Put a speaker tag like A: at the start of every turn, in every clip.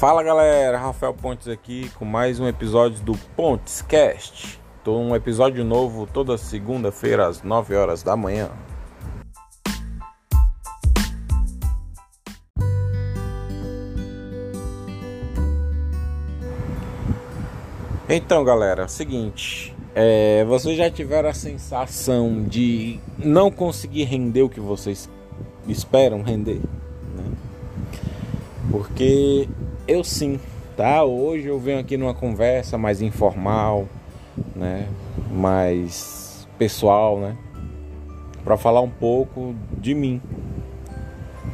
A: Fala galera, Rafael Pontes aqui com mais um episódio do Pontes Cast. Tô um episódio novo toda segunda-feira às 9 horas da manhã. Então, galera, é seguinte, é, vocês já tiveram a sensação de não conseguir render o que vocês esperam render? Né? Porque eu sim, tá? Hoje eu venho aqui numa conversa mais informal, né? Mais pessoal, né? Para falar um pouco de mim.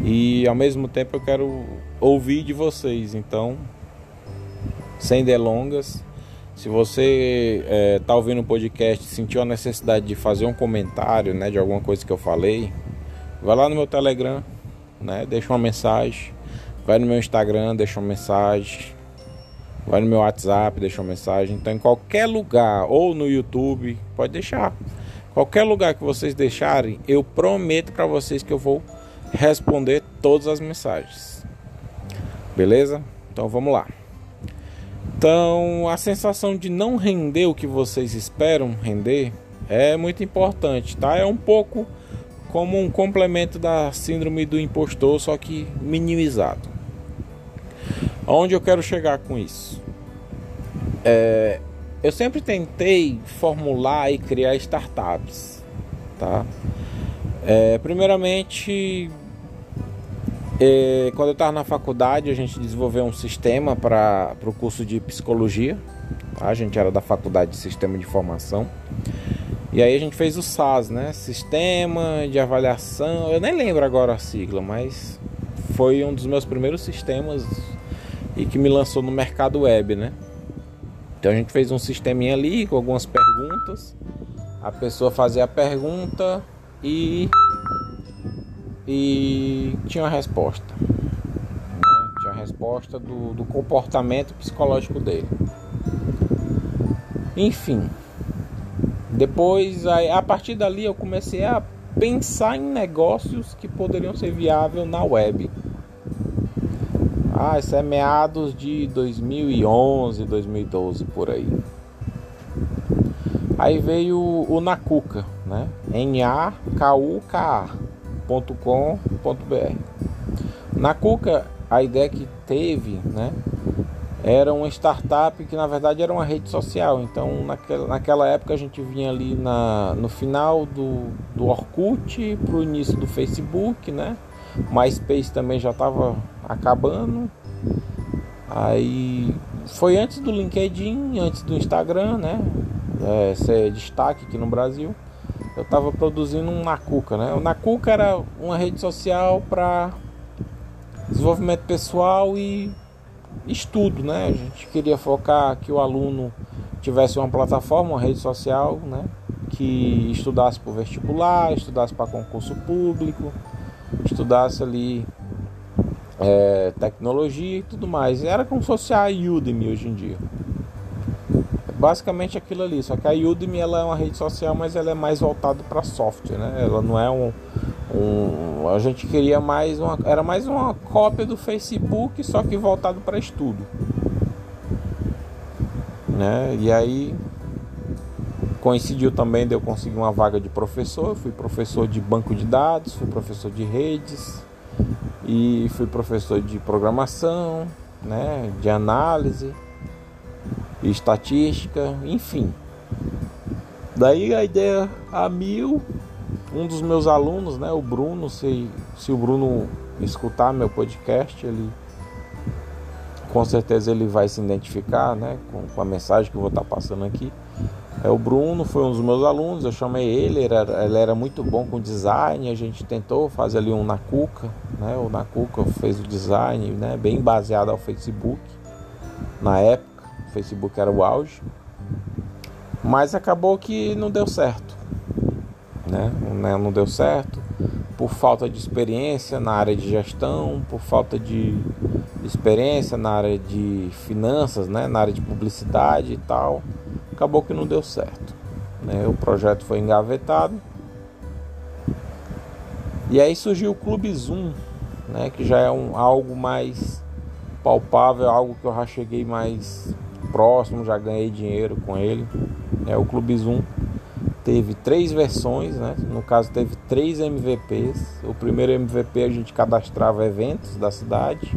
A: E ao mesmo tempo eu quero ouvir de vocês, então, sem delongas, se você está é, ouvindo o podcast sentiu a necessidade de fazer um comentário né, de alguma coisa que eu falei, vai lá no meu Telegram, né, deixa uma mensagem, vai no meu Instagram, deixa uma mensagem, vai no meu WhatsApp, deixa uma mensagem. Então, em qualquer lugar, ou no YouTube, pode deixar. Qualquer lugar que vocês deixarem, eu prometo para vocês que eu vou responder todas as mensagens. Beleza? Então vamos lá. Então, a sensação de não render o que vocês esperam render é muito importante, tá? É um pouco como um complemento da síndrome do impostor, só que minimizado. Aonde eu quero chegar com isso? É, eu sempre tentei formular e criar startups, tá? É, primeiramente, e quando eu estava na faculdade, a gente desenvolveu um sistema para o curso de psicologia. Tá? A gente era da faculdade de Sistema de Informação. E aí a gente fez o SAS, né? Sistema de Avaliação. Eu nem lembro agora a sigla, mas foi um dos meus primeiros sistemas e que me lançou no mercado web, né? Então a gente fez um sisteminha ali com algumas perguntas. A pessoa fazia a pergunta e e tinha uma resposta. Né? Tinha a resposta do, do comportamento psicológico dele. Enfim, depois, a partir dali, eu comecei a pensar em negócios que poderiam ser viáveis na web. Ah, isso é meados de 2011, 2012 por aí. Aí veio o Nakuka, né? N-A-K-U-K-A cuca.com.br. Na Cuca, a ideia que teve, né, era uma startup que na verdade era uma rede social. Então, naquela, naquela época a gente vinha ali na, no final do, do Orkut para o início do Facebook, né? MySpace também já estava acabando. Aí foi antes do LinkedIn, antes do Instagram, né? É, ser destaque aqui no Brasil eu estava produzindo um Nacuca, né? O Nacuca era uma rede social para desenvolvimento pessoal e estudo, né? A gente queria focar que o aluno tivesse uma plataforma, uma rede social, né? Que estudasse para o vestibular, estudasse para concurso público, estudasse ali é, tecnologia e tudo mais. Era como se fosse a Udemy hoje em dia basicamente aquilo ali. Só que a Udemy ela é uma rede social, mas ela é mais voltada para software, né? Ela não é um, um, a gente queria mais uma, era mais uma cópia do Facebook, só que voltado para estudo, né? E aí coincidiu também de eu conseguir uma vaga de professor. Fui professor de banco de dados, fui professor de redes e fui professor de programação, né? De análise estatística, enfim. Daí a ideia a mil, um dos meus alunos, né, o Bruno, se, se o Bruno escutar meu podcast, ele com certeza ele vai se identificar né, com, com a mensagem que eu vou estar passando aqui. É, o Bruno foi um dos meus alunos, eu chamei ele, ele era, ele era muito bom com design, a gente tentou fazer ali um Nacuca, né, o Nacuca fez o design né, bem baseado ao Facebook na época. Facebook era o auge, mas acabou que não deu certo, né? Não deu certo por falta de experiência na área de gestão, por falta de experiência na área de finanças, né? Na área de publicidade e tal, acabou que não deu certo. Né? O projeto foi engavetado. E aí surgiu o Clube Zoom, né? Que já é um, algo mais palpável, algo que eu já cheguei mais próximo, já ganhei dinheiro com ele. É o Clube Zoom teve três versões, né? No caso teve três MVPs. O primeiro MVP a gente cadastrava eventos da cidade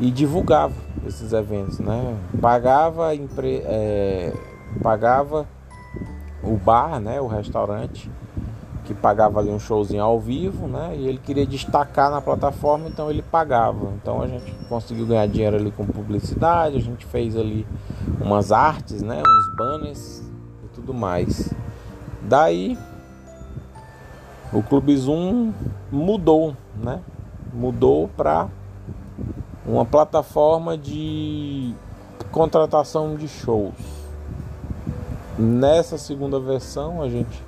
A: e divulgava esses eventos, né? Pagava, empre... É... pagava o bar, né? O restaurante que pagava ali um showzinho ao vivo, né? E ele queria destacar na plataforma, então ele pagava. Então a gente conseguiu ganhar dinheiro ali com publicidade, a gente fez ali umas artes, né? Uns banners e tudo mais. Daí o Clube Zoom mudou, né? Mudou para uma plataforma de contratação de shows. Nessa segunda versão a gente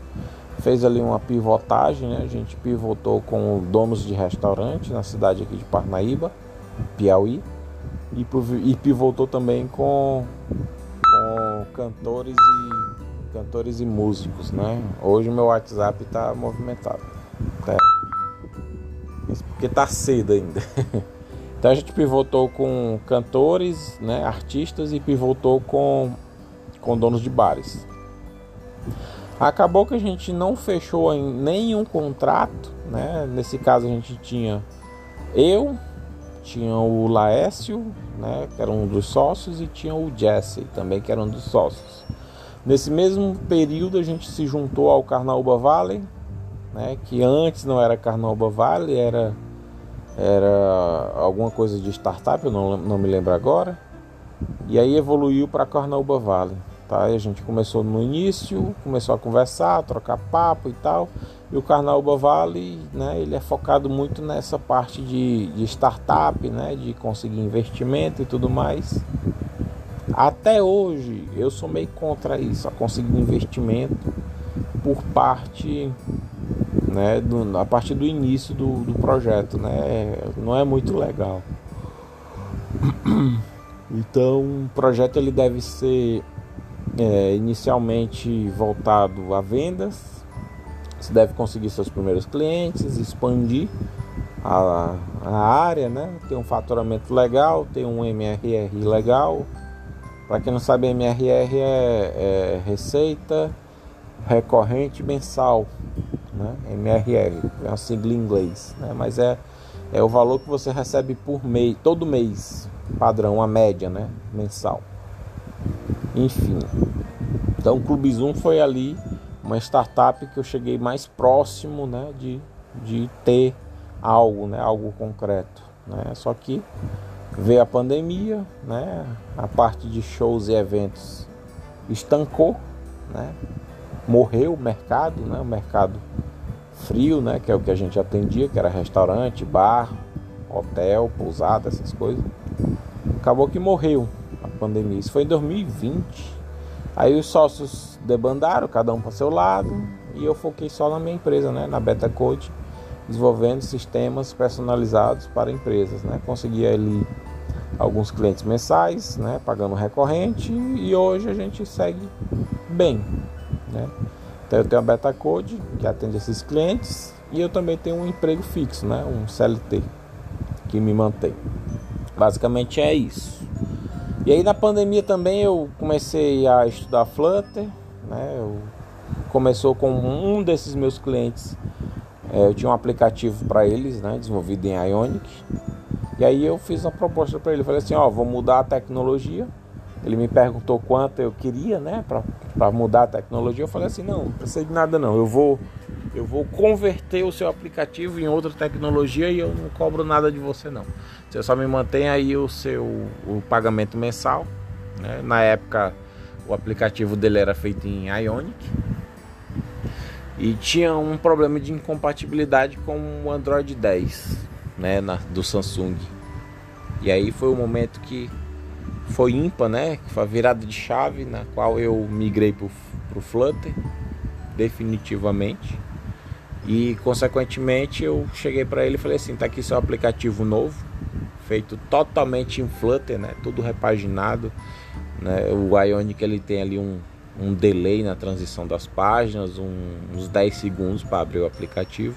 A: fez ali uma pivotagem, né? A gente pivotou com donos de restaurante na cidade aqui de Parnaíba, Piauí, e, pivotou também com, com cantores e cantores e músicos, né? Hoje meu WhatsApp está movimentado, tá? Isso porque tá cedo ainda. Então a gente pivotou com cantores, né, artistas e pivotou com, com donos de bares. Acabou que a gente não fechou em nenhum contrato, né? Nesse caso a gente tinha eu, tinha o Laércio, né, que era um dos sócios, e tinha o Jesse também, que era um dos sócios. Nesse mesmo período a gente se juntou ao Carnaúba Valley, né, que antes não era Carnaúba Valley, era era alguma coisa de startup, eu não, não me lembro agora. E aí evoluiu para Carnaúba Valley. Tá? E a gente começou no início, começou a conversar, a trocar papo e tal. E o Carnaúba Valley, né, ele é focado muito nessa parte de, de startup, né, de conseguir investimento e tudo mais. Até hoje eu sou meio contra isso, a conseguir investimento por parte né, do, a partir do início do, do projeto, né, não é muito legal. Então, o projeto ele deve ser é, inicialmente voltado a vendas. Você deve conseguir seus primeiros clientes, expandir a, a área, né? Ter um faturamento legal, ter um MRR legal. Para quem não sabe, MRR é, é receita recorrente mensal né? MRR, é uma sigla em inglês, né? mas é, é o valor que você recebe por mês, todo mês, padrão, a média, né? Mensal. Enfim. Então o Clube Zoom foi ali uma startup que eu cheguei mais próximo né, de, de ter algo, né, algo concreto. Né? Só que veio a pandemia, né, a parte de shows e eventos estancou, né, morreu o mercado, né, o mercado frio, né, que é o que a gente atendia, que era restaurante, bar, hotel, pousada, essas coisas. Acabou que morreu a pandemia. Isso foi em 2020. Aí os sócios debandaram, cada um para seu lado, e eu foquei só na minha empresa, né, na Beta Code, desenvolvendo sistemas personalizados para empresas, né? Consegui ali alguns clientes mensais, né, pagando recorrente, e hoje a gente segue bem, né? Então eu tenho a Beta Code que atende esses clientes e eu também tenho um emprego fixo, né? Um CLT que me mantém. Basicamente é isso. E aí na pandemia também eu comecei a estudar Flutter, né? Eu começou com um desses meus clientes. É, eu tinha um aplicativo para eles, né? Desenvolvido em Ionic. E aí eu fiz uma proposta para ele, falei assim, ó, vou mudar a tecnologia ele me perguntou quanto eu queria, né, para mudar a tecnologia. Eu falei assim: não, não precisa de nada não. Eu vou eu vou converter o seu aplicativo em outra tecnologia e eu não cobro nada de você não. Você só me mantém aí o seu o pagamento mensal. Né? Na época o aplicativo dele era feito em Ionic e tinha um problema de incompatibilidade com o Android 10, né, na, do Samsung. E aí foi o momento que foi ímpar, né? Foi a virada de chave na qual eu migrei para o Flutter definitivamente. E consequentemente eu cheguei para ele e falei assim, tá aqui seu aplicativo novo, feito totalmente em Flutter, né? Tudo repaginado, né? O Ionic ele tem ali um, um delay na transição das páginas, um, uns 10 segundos para abrir o aplicativo.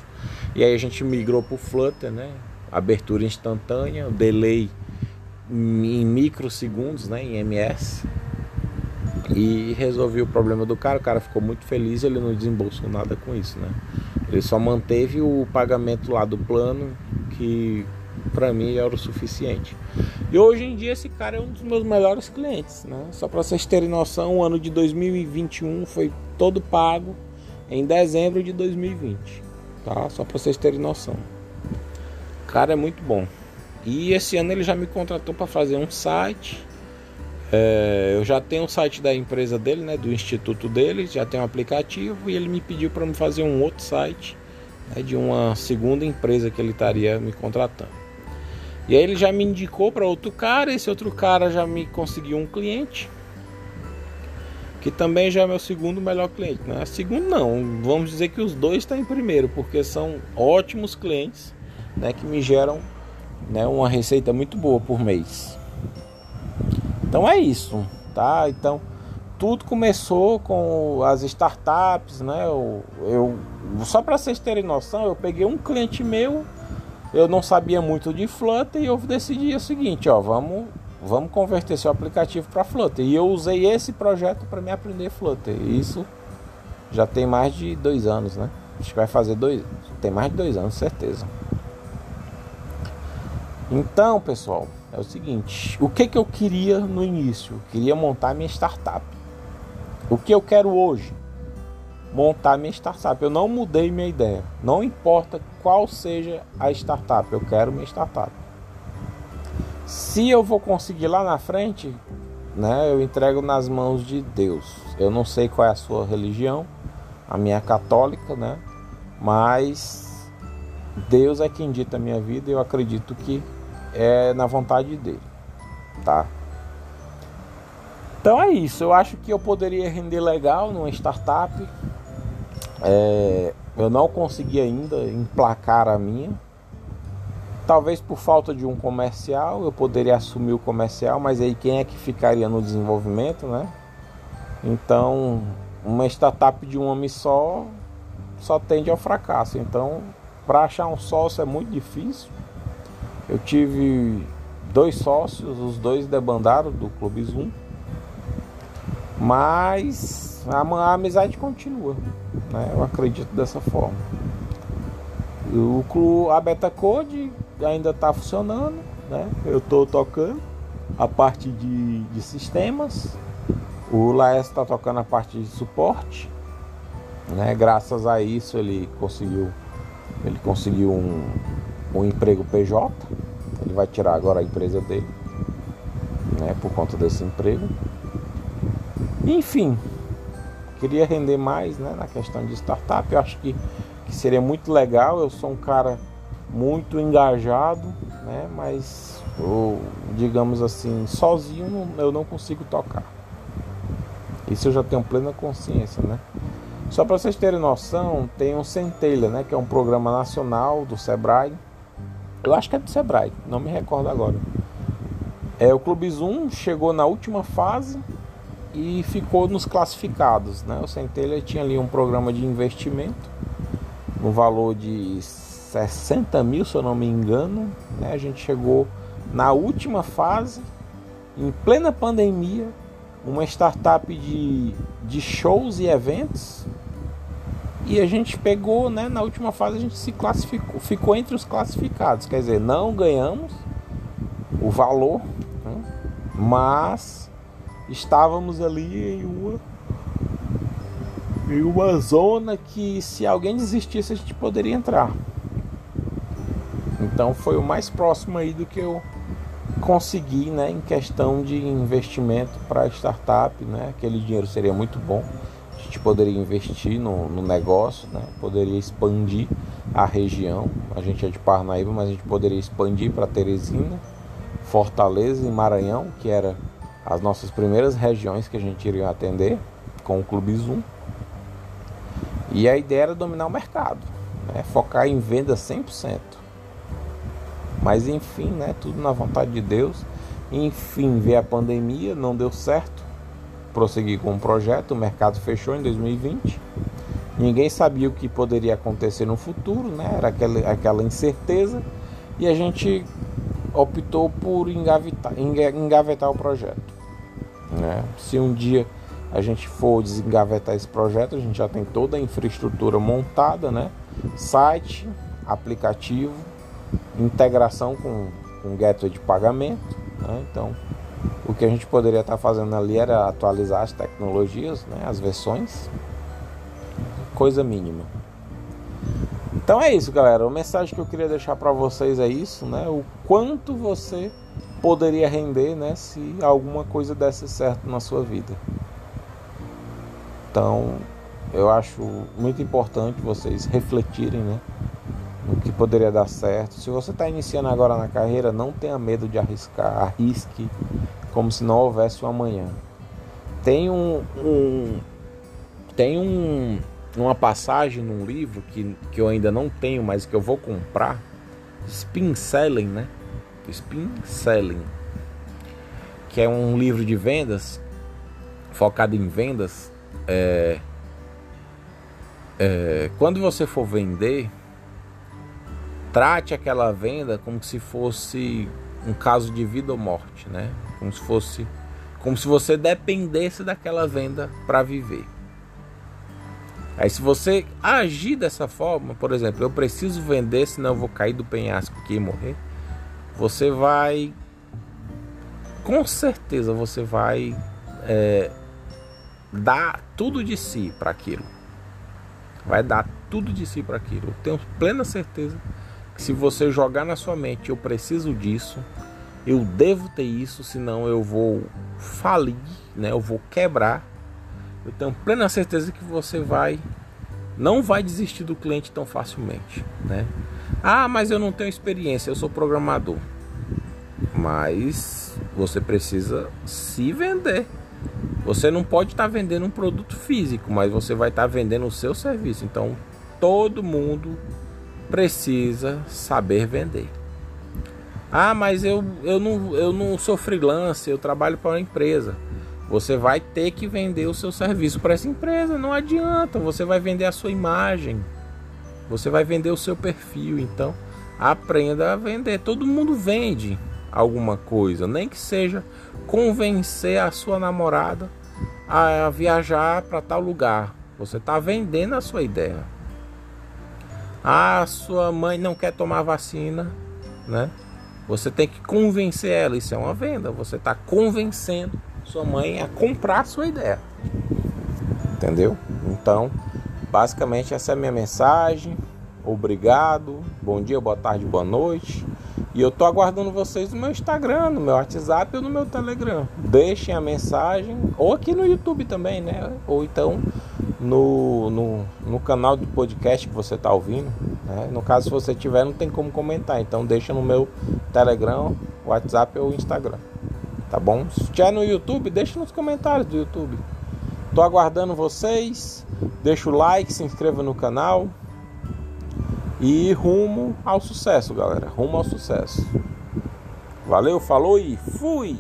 A: E aí a gente migrou para o Flutter, né? Abertura instantânea, o delay em microsegundos, né, em MS. E resolvi o problema do cara, o cara ficou muito feliz, ele não desembolsou nada com isso, né? Ele só manteve o pagamento lá do plano, que para mim era o suficiente. E hoje em dia esse cara é um dos meus melhores clientes, né? Só para vocês terem noção, o ano de 2021 foi todo pago em dezembro de 2020, tá? Só para vocês terem noção. O cara é muito bom. E esse ano ele já me contratou para fazer um site é, eu já tenho o site da empresa dele, né, do instituto dele, já tem um aplicativo e ele me pediu para me fazer um outro site né, de uma segunda empresa que ele estaria me contratando. E aí ele já me indicou para outro cara, esse outro cara já me conseguiu um cliente, que também já é meu segundo melhor cliente. Né? Segundo não, vamos dizer que os dois estão em primeiro, porque são ótimos clientes né, que me geram né, uma receita muito boa por mês. Então é isso, tá? Então tudo começou com as startups, né? Eu, eu só para vocês terem noção, eu peguei um cliente meu, eu não sabia muito de Flutter e eu decidi o seguinte, ó, vamos vamos converter seu aplicativo para Flutter. E eu usei esse projeto para me aprender Flutter. Isso já tem mais de dois anos, né? Acho que vai fazer dois, tem mais de dois anos, certeza. Então, pessoal, é o seguinte: o que, que eu queria no início? Eu queria montar minha startup. O que eu quero hoje? Montar minha startup. Eu não mudei minha ideia. Não importa qual seja a startup, eu quero minha startup. Se eu vou conseguir lá na frente, né, eu entrego nas mãos de Deus. Eu não sei qual é a sua religião, a minha é católica, né? Mas Deus é quem dita a minha vida e eu acredito que é na vontade dele, tá? Então é isso. Eu acho que eu poderia render legal numa startup. É, eu não consegui ainda emplacar a minha. Talvez por falta de um comercial, eu poderia assumir o comercial, mas aí quem é que ficaria no desenvolvimento, né? Então, uma startup de um homem só só tende ao fracasso. Então, para achar um sócio é muito difícil. Eu tive dois sócios, os dois debandaram do Clube Zoom. Mas a, a amizade continua, né? Eu acredito dessa forma. O clube, a Beta Code ainda está funcionando, né? Eu estou tocando a parte de, de sistemas. O Laes está tocando a parte de suporte, né? Graças a isso ele conseguiu ele conseguiu um, um emprego PJ. Ele vai tirar agora a empresa dele, né, por conta desse emprego. Enfim, queria render mais né, na questão de startup. Eu acho que, que seria muito legal. Eu sou um cara muito engajado, né, mas eu, digamos assim, sozinho eu não consigo tocar. Isso eu já tenho plena consciência, né? Só para vocês terem noção, tem o Centelha, né, que é um programa nacional do Sebrae. Eu acho que é do Sebrae, não me recordo agora. É, o Clube Zoom chegou na última fase e ficou nos classificados. Né? O Centelha tinha ali um programa de investimento no valor de 60 mil, se eu não me engano. Né? A gente chegou na última fase, em plena pandemia, uma startup de, de shows e eventos e a gente pegou, né, na última fase a gente se classificou, ficou entre os classificados, quer dizer, não ganhamos o valor, né, mas estávamos ali em uma em uma zona que se alguém desistisse a gente poderia entrar. Então foi o mais próximo aí do que eu consegui, né, em questão de investimento para startup, né? Aquele dinheiro seria muito bom poderia investir no, no negócio, né? poderia expandir a região. A gente é de Parnaíba, mas a gente poderia expandir para Teresina, Fortaleza e Maranhão, que eram as nossas primeiras regiões que a gente iria atender com o Clube Zoom. E a ideia era dominar o mercado, né? focar em venda 100%. Mas enfim, né? tudo na vontade de Deus. Enfim, veio a pandemia, não deu certo prosseguir com o projeto, o mercado fechou em 2020. Ninguém sabia o que poderia acontecer no futuro, né? Era aquela, aquela incerteza. E a gente optou por engavetar, engavetar o projeto. Né? Se um dia a gente for desengavetar esse projeto, a gente já tem toda a infraestrutura montada, né? Site, aplicativo, integração com, com gateway de pagamento. Né? Então, o que a gente poderia estar fazendo ali era atualizar as tecnologias, né? as versões, coisa mínima. Então é isso, galera. A mensagem que eu queria deixar para vocês é isso, né? O quanto você poderia render, né, se alguma coisa desse certo na sua vida. Então, eu acho muito importante vocês refletirem, né, no que poderia dar certo. Se você está iniciando agora na carreira, não tenha medo de arriscar, arrisque como se não houvesse um amanhã. Tem um, um tem um uma passagem num livro que, que eu ainda não tenho, mas que eu vou comprar, Spin Selling, né? Spin Selling, que é um livro de vendas focado em vendas. É, é, quando você for vender, trate aquela venda como se fosse um caso de vida ou morte, né? Como se fosse, como se você dependesse daquela venda para viver. Aí se você agir dessa forma, por exemplo, eu preciso vender, senão eu vou cair do penhasco aqui e morrer. Você vai, com certeza, você vai é, dar tudo de si para aquilo. Vai dar tudo de si para aquilo. Eu tenho plena certeza se você jogar na sua mente, eu preciso disso, eu devo ter isso, senão eu vou falir, né? Eu vou quebrar eu tenho plena certeza que você vai não vai desistir do cliente tão facilmente, né? Ah, mas eu não tenho experiência, eu sou programador. Mas você precisa se vender. Você não pode estar tá vendendo um produto físico, mas você vai estar tá vendendo o seu serviço. Então, todo mundo precisa saber vender. Ah, mas eu, eu, não, eu não sou freelancer, eu trabalho para uma empresa. Você vai ter que vender o seu serviço para essa empresa, não adianta. Você vai vender a sua imagem, você vai vender o seu perfil. Então, aprenda a vender. Todo mundo vende alguma coisa, nem que seja convencer a sua namorada a viajar para tal lugar. Você está vendendo a sua ideia. Ah, sua mãe não quer tomar vacina, né? Você tem que convencer ela. Isso é uma venda. Você está convencendo sua mãe a comprar a sua ideia. Entendeu? Então, basicamente essa é a minha mensagem. Obrigado. Bom dia, boa tarde, boa noite. E eu tô aguardando vocês no meu Instagram, no meu WhatsApp ou no meu Telegram. Deixem a mensagem, ou aqui no YouTube também, né? Ou então no, no, no canal do podcast que você está ouvindo. Né? No caso, se você tiver, não tem como comentar. Então deixa no meu Telegram, WhatsApp ou Instagram tá bom? Se estiver no YouTube, deixa nos comentários do YouTube. Tô aguardando vocês. Deixa o like, se inscreva no canal. E rumo ao sucesso, galera. Rumo ao sucesso. Valeu, falou e fui!